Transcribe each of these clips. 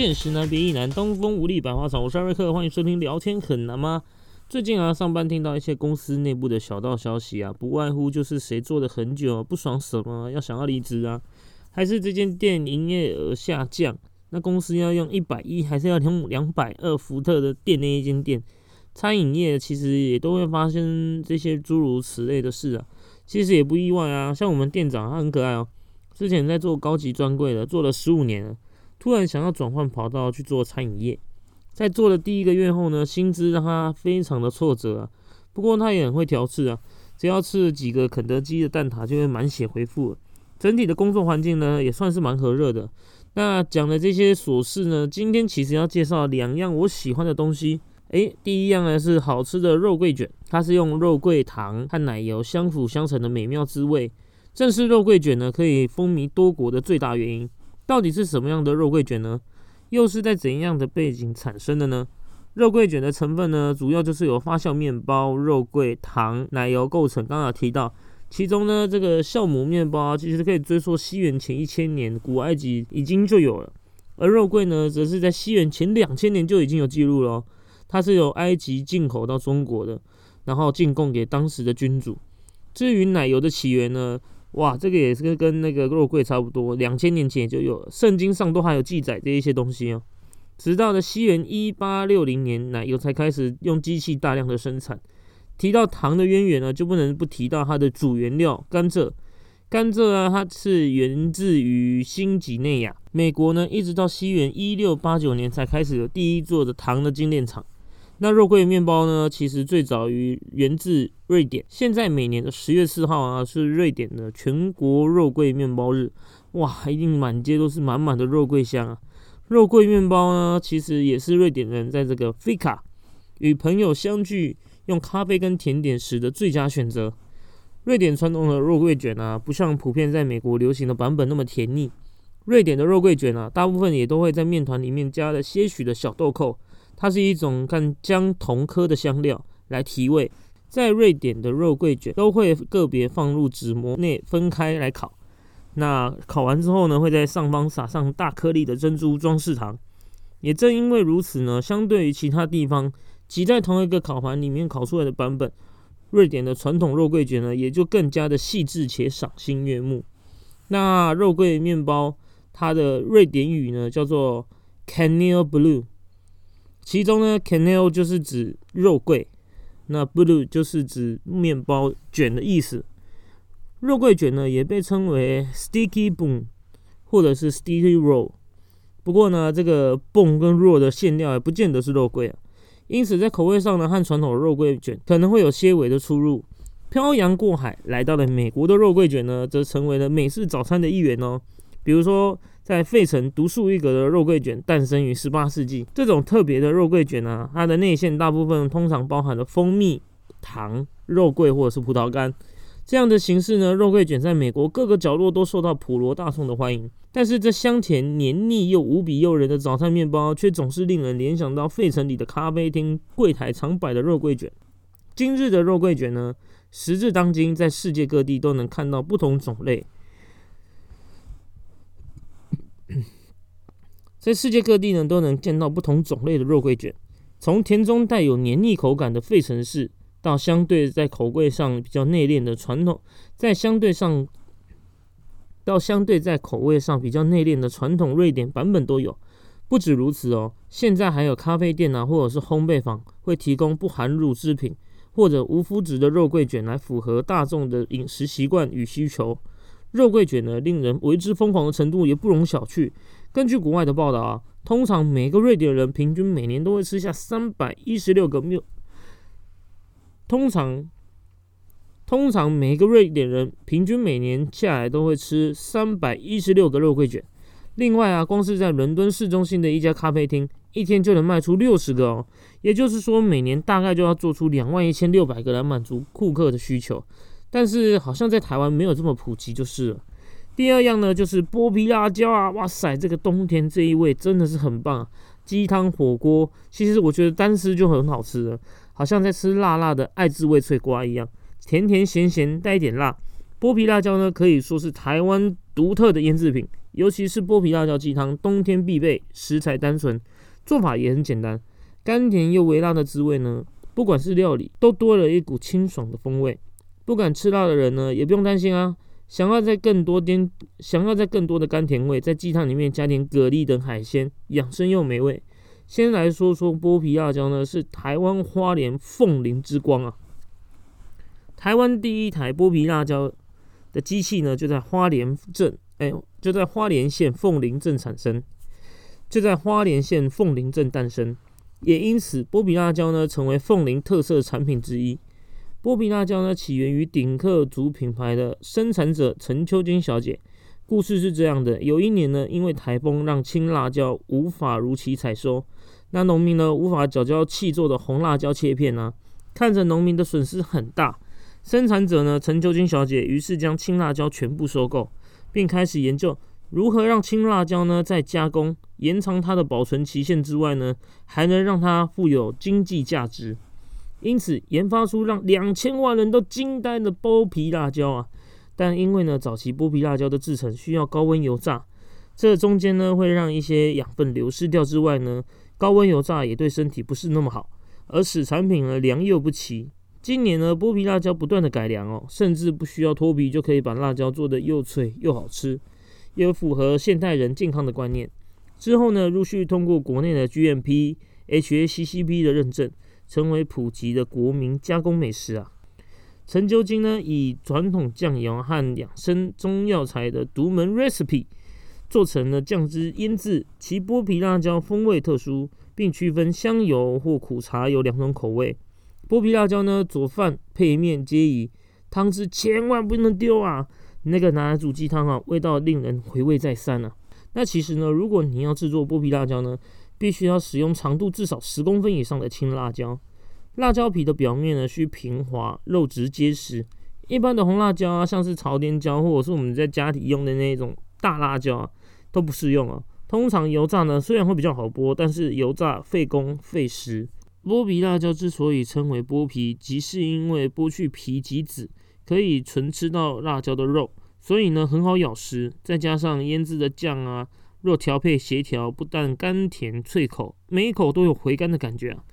见识难别亦难，东风无力百花草。我是艾瑞克，欢迎收听聊天很难吗？最近啊，上班听到一些公司内部的小道消息啊，不外乎就是谁做的很久不爽什么，要想要离职啊，还是这间店营业额下降，那公司要用一百一，还是要用两百二伏特的店那一间店？餐饮业其实也都会发生这些诸如此类的事啊，其实也不意外啊。像我们店长他很可爱哦，之前在做高级专柜的，做了十五年了，突然想要转换跑道去做餐饮业。在做了第一个月后呢，薪资让他非常的挫折啊。不过他也很会调试啊，只要吃了几个肯德基的蛋挞，就会满血回复。整体的工作环境呢，也算是蛮和热的。那讲的这些琐事呢，今天其实要介绍两样我喜欢的东西。诶，第一样呢是好吃的肉桂卷，它是用肉桂糖和奶油相辅相成的美妙滋味。正是肉桂卷呢，可以风靡多国的最大原因。到底是什么样的肉桂卷呢？又是在怎样的背景产生的呢？肉桂卷的成分呢，主要就是由发酵面包、肉桂、糖、奶油构成。刚刚提到，其中呢，这个酵母面包其实可以追溯西元前一千年，古埃及已经就有了。而肉桂呢，则是在西元前两千年就已经有记录了。它是由埃及进口到中国的，然后进贡给当时的君主。至于奶油的起源呢？哇，这个也是跟跟那个肉桂差不多，两千年前就有，圣经上都还有记载这一些东西哦。直到了西元一八六零年，奶油才开始用机器大量的生产。提到糖的渊源呢，就不能不提到它的主原料甘蔗。甘蔗啊，它是源自于新几内亚，美国呢，一直到西元一六八九年才开始有第一座的糖的精炼厂。那肉桂面包呢？其实最早于源自瑞典。现在每年的十月四号啊，是瑞典的全国肉桂面包日。哇，一定满街都是满满的肉桂香啊！肉桂面包呢，其实也是瑞典人在这个 fika 与朋友相聚用咖啡跟甜点时的最佳选择。瑞典传统的肉桂卷啊，不像普遍在美国流行的版本那么甜腻。瑞典的肉桂卷啊，大部分也都会在面团里面加了些许的小豆蔻。它是一种干姜同科的香料来提味，在瑞典的肉桂卷都会个别放入纸膜内分开来烤。那烤完之后呢，会在上方撒上大颗粒的珍珠装饰糖。也正因为如此呢，相对于其他地方挤在同一个烤盘里面烤出来的版本，瑞典的传统肉桂卷呢，也就更加的细致且赏心悦目。那肉桂面包它的瑞典语呢叫做 Canel Blue。其中呢，canel 就是指肉桂，那 blue 就是指面包卷的意思。肉桂卷呢，也被称为 sticky bun 或者是 sticky roll。不过呢，这个 bun 跟 roll 的馅料也不见得是肉桂啊，因此在口味上呢，和传统肉桂卷可能会有些微的出入。漂洋过海来到了美国的肉桂卷呢，则成为了美式早餐的一员哦。比如说。在费城独树一格的肉桂卷诞生于十八世纪。这种特别的肉桂卷呢，它的内馅大部分通常包含了蜂蜜、糖、肉桂或者是葡萄干。这样的形式呢，肉桂卷在美国各个角落都受到普罗大众的欢迎。但是这香甜黏腻又无比诱人的早餐面包，却总是令人联想到费城里的咖啡厅柜台常摆的肉桂卷。今日的肉桂卷呢，时至当今，在世界各地都能看到不同种类。在世界各地呢，都能见到不同种类的肉桂卷，从甜中带有黏腻口感的费城市，到相对在口味上比较内敛的传统，在相对上，到相对在口味上比较内敛的传统瑞典版本都有。不止如此哦，现在还有咖啡店啊，或者是烘焙坊会提供不含乳制品或者无麸质的肉桂卷，来符合大众的饮食习惯与需求。肉桂卷呢，令人为之疯狂的程度也不容小觑。根据国外的报道啊，通常每个瑞典人平均每年都会吃下三百一十六个缪。通常，通常每个瑞典人平均每年下来都会吃三百一十六个肉桂卷。另外啊，光是在伦敦市中心的一家咖啡厅，一天就能卖出六十个哦。也就是说，每年大概就要做出两万一千六百个来满足顾客的需求。但是好像在台湾没有这么普及就是了。第二样呢，就是剥皮辣椒啊，哇塞，这个冬天这一味真的是很棒。鸡汤火锅，其实我觉得单吃就很好吃了，好像在吃辣辣的爱滋味脆瓜一样，甜甜咸咸带一点辣。剥皮辣椒呢，可以说是台湾独特的腌制品，尤其是剥皮辣椒鸡汤，冬天必备。食材单纯，做法也很简单，甘甜又微辣的滋味呢，不管是料理，都多了一股清爽的风味。不敢吃辣的人呢，也不用担心啊。想要在更多点，想要在更多的甘甜味，在鸡汤里面加点蛤蜊等海鲜，养生又美味。先来说说剥皮辣椒呢，是台湾花莲凤林之光啊。台湾第一台剥皮辣椒的机器呢，就在花莲镇，哎，就在花莲县凤林镇产生，就在花莲县凤林镇诞生，也因此剥皮辣椒呢，成为凤林特色产品之一。剥皮辣椒呢，起源于顶客族品牌的生产者陈秋金小姐。故事是这样的：有一年呢，因为台风让青辣椒无法如期采收，那农民呢无法缴交气做的红辣椒切片呢，看着农民的损失很大，生产者呢陈秋金小姐于是将青辣椒全部收购，并开始研究如何让青辣椒呢在加工、延长它的保存期限之外呢，还能让它富有经济价值。因此，研发出让两千万人都惊呆的剥皮辣椒啊！但因为呢，早期剥皮辣椒的制成需要高温油炸，这中间呢会让一些养分流失掉之外呢，高温油炸也对身体不是那么好，而使产品呢良莠不齐。今年呢，剥皮辣椒不断的改良哦，甚至不需要脱皮就可以把辣椒做得又脆又好吃，又符合现代人健康的观念。之后呢，陆续通过国内的 GMP、HACCP 的认证。成为普及的国民加工美食啊！陈酒精呢，以传统酱油和养生中药材的独门 recipe 做成了酱汁腌制，其剥皮辣椒风味特殊，并区分香油或苦茶油两种口味。剥皮辣椒呢，佐饭配面皆宜，汤汁千万不能丢啊！那个拿来煮鸡汤啊，味道令人回味再三啊！那其实呢，如果你要制作剥皮辣椒呢？必须要使用长度至少十公分以上的青辣椒，辣椒皮的表面呢需平滑，肉质结实。一般的红辣椒啊，像是朝天椒或者是我们在家里用的那种大辣椒啊，都不适用啊。通常油炸呢虽然会比较好剥，但是油炸费工费时。剥皮辣椒之所以称为剥皮，即是因为剥去皮及籽，可以纯吃到辣椒的肉，所以呢很好咬食。再加上腌制的酱啊。若调配协调，不但甘甜脆口，每一口都有回甘的感觉啊！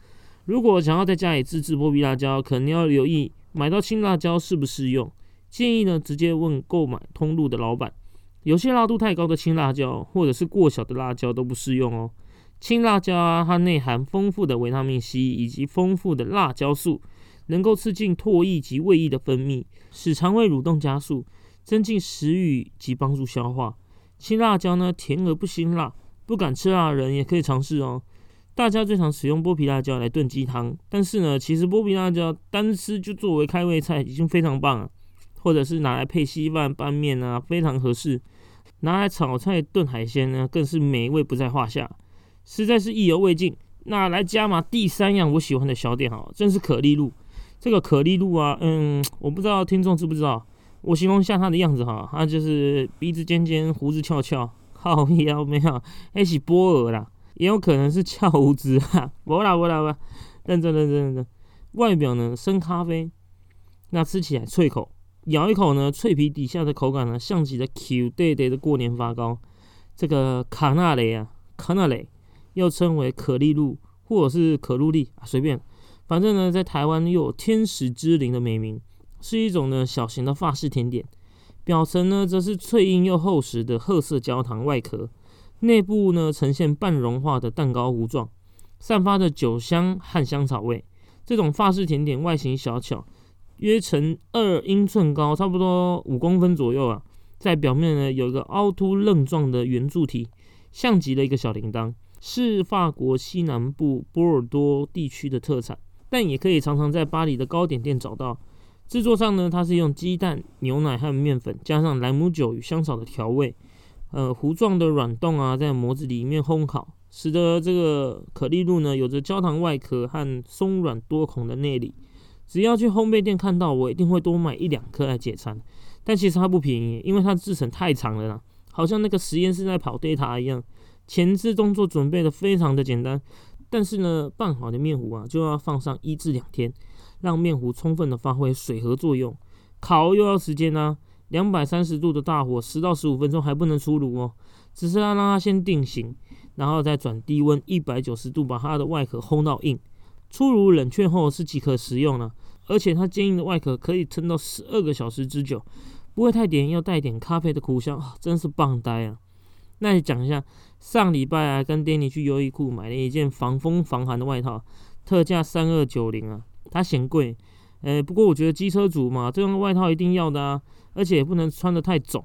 如果想要在家里自制剥皮辣椒，可能要留意买到青辣椒适不适用。建议呢，直接问购买通路的老板。有些辣度太高的青辣椒，或者是过小的辣椒都不适用哦。青辣椒啊，它内含丰富的维他命 C 以及丰富的辣椒素，能够刺激唾液及胃液的分泌，使肠胃蠕动加速，增进食欲及帮助消化。青辣椒呢，甜而不辛辣，不敢吃辣的人也可以尝试哦。大家最常使用剥皮辣椒来炖鸡汤，但是呢，其实剥皮辣椒单吃就作为开胃菜已经非常棒了，或者是拿来配稀饭、拌面啊，非常合适。拿来炒菜、炖海鲜呢，更是美味不在话下，实在是意犹未尽。那来加码第三样我喜欢的小点哈，正是可丽露。这个可丽露啊，嗯，我不知道听众知不知道。我形容一下他的样子哈，他就是鼻子尖尖，胡子翘翘，好腰没有，还是波尔啦，也有可能是翘胡子哈，不啦不啦不，认真认真认真。外表呢深咖啡，那吃起来脆口，咬一口呢，脆皮底下的口感呢，像极了 Q 对对的过年发糕。这个卡纳雷啊，卡纳雷又称为可丽露或者是可露丽啊，随便，反正呢，在台湾又有天使之灵的美名。是一种呢小型的法式甜点，表层呢则是脆硬又厚实的褐色焦糖外壳，内部呢呈现半融化的蛋糕糊状，散发着酒香和香草味。这种法式甜点外形小巧，约成二英寸高，差不多五公分左右啊。在表面呢有一个凹凸棱状的圆柱体，像极了一个小铃铛，是法国西南部波尔多地区的特产，但也可以常常在巴黎的糕点店找到。制作上呢，它是用鸡蛋、牛奶和面粉，加上莱姆酒与香草的调味，呃，糊状的软冻啊，在模子里面烘烤，使得这个可丽露呢，有着焦糖外壳和松软多孔的内里。只要去烘焙店看到，我一定会多买一两颗来解馋。但其实它不便宜，因为它制成太长了啦，好像那个实验室在跑 data 一样。前置动作准备的非常的简单，但是呢，拌好的面糊啊，就要放上一至两天。让面糊充分的发挥水合作用，烤又要时间呢。两百三十度的大火，十到十五分钟还不能出炉哦，只是要让它先定型，然后再转低温一百九十度把它的外壳烘到硬。出炉冷却后是即可食用了，而且它坚硬的外壳可以撑到十二个小时之久，不会太甜，要带点咖啡的苦香，啊真是棒呆啊！那你讲一下，上礼拜啊跟爹尼去优衣库买了一件防风防寒的外套，特价三二九零啊，它嫌贵，呃，不过我觉得机车族嘛，这样的外套一定要的啊，而且也不能穿的太肿，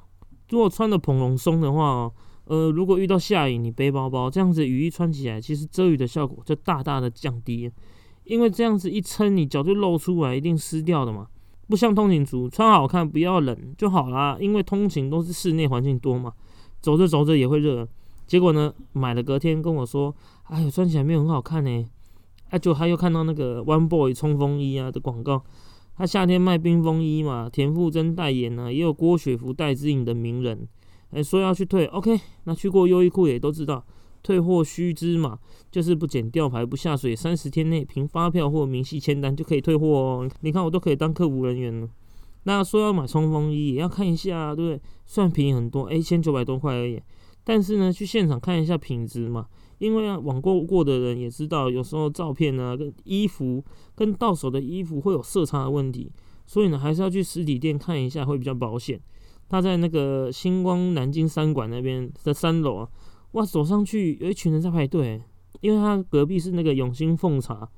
如果穿的蓬蓬松的话，呃，如果遇到下雨，你背包包这样子雨衣穿起来，其实遮雨的效果就大大的降低，因为这样子一撑，你脚就露出来，一定湿掉的嘛，不像通勤族穿好看，不要冷就好啦，因为通勤都是室内环境多嘛。走着走着也会热，结果呢，买了隔天跟我说，哎呦，穿起来没有很好看呢。啊，就他又看到那个 One Boy 冲锋衣啊的广告，他夏天卖冰风衣嘛，田馥甄代言呢，也有郭雪芙、戴之颖的名人，哎，说要去退，OK，那去过优衣库也都知道，退货须知嘛，就是不剪吊牌、不下水，三十天内凭发票或明细签单就可以退货哦。你看我都可以当客服人员了。那说要买冲锋衣，也要看一下，对不对？算便宜很多，哎，一千九百多块而已。但是呢，去现场看一下品质嘛，因为啊，网购过的人也知道，有时候照片呢跟衣服跟到手的衣服会有色差的问题，所以呢，还是要去实体店看一下会比较保险。他在那个星光南京三馆那边的三楼啊，哇，走上去有一群人在排队，因为他隔壁是那个永兴凤茶，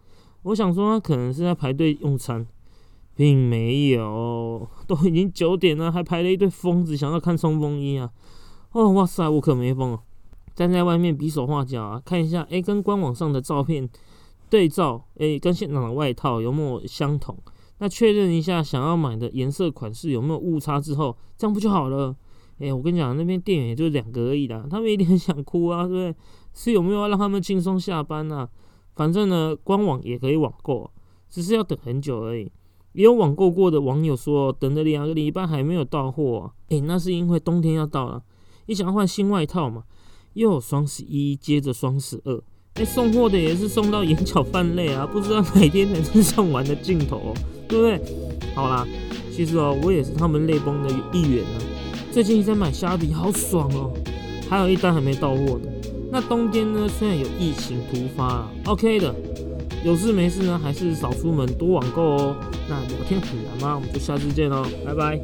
我想说他可能是在排队用餐。并没有，都已经九点了，还排了一堆疯子想要看冲锋衣啊！哦，哇塞，我可没疯哦，站在外面比手画脚啊，看一下，哎，跟官网上的照片对照，哎，跟现场的外套有没有相同？那确认一下想要买的颜色款式有没有误差之后，这样不就好了？哎，我跟你讲，那边店员也就两个而已啦，他们一定很想哭啊，对不对？是有没有让他们轻松下班啊？反正呢，官网也可以网购，只是要等很久而已。也有网购过的网友说，等了两个礼拜还没有到货，诶，那是因为冬天要到了，你想要换新外套嘛？又有双十一，接着双十二，诶，送货的也是送到眼角泛泪啊，不知道哪天才是送完的尽头，对不对？好啦，其实哦，我也是他们泪崩的一员呢。最近在买虾皮，好爽哦，还有一单还没到货呢。那冬天呢，虽然有疫情突发，OK 的。有事没事呢，还是少出门，多网购哦。那聊天很难吗？我们就下次见喽，拜拜。